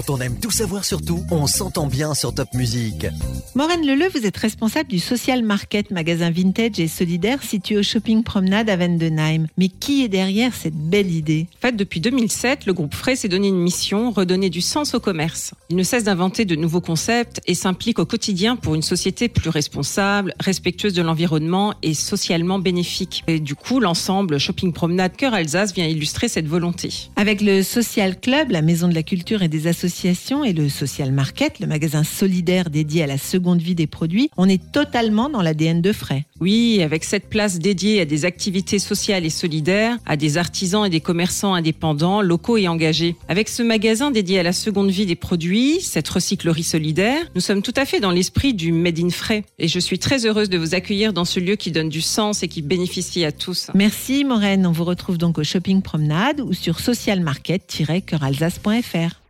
Quand on aime tout savoir sur tout, on s'entend bien sur Top Music. Maureen Leleu, vous êtes responsable du Social Market, magasin vintage et solidaire situé au shopping promenade à Vendenheim. Mais qui est derrière cette belle idée? En fait, depuis 2007, le groupe Frey s'est donné une mission, redonner du sens au commerce. Il ne cesse d'inventer de nouveaux concepts et s'implique au quotidien pour une société plus responsable, respectueuse de l'environnement et socialement bénéfique. Et du coup, l'ensemble Shopping Promenade Cœur Alsace vient illustrer cette volonté. Avec le Social Club, la maison de la culture et des associations, et le Social Market, le magasin solidaire dédié à la seconde vie des produits, on est totalement dans l'ADN de Frey. Oui, avec cette place dédiée à des activités sociales et solidaires, à des artisans et des commerçants indépendants, locaux et engagés. Avec ce magasin dédié à la seconde vie des produits, cette recyclerie solidaire, nous sommes tout à fait dans l'esprit du Made in Frey. Et je suis très heureuse de vous accueillir dans ce lieu qui donne du sens et qui bénéficie à tous. Merci Maureen, on vous retrouve donc au shopping promenade ou sur socialmarket-cœuralsace.fr.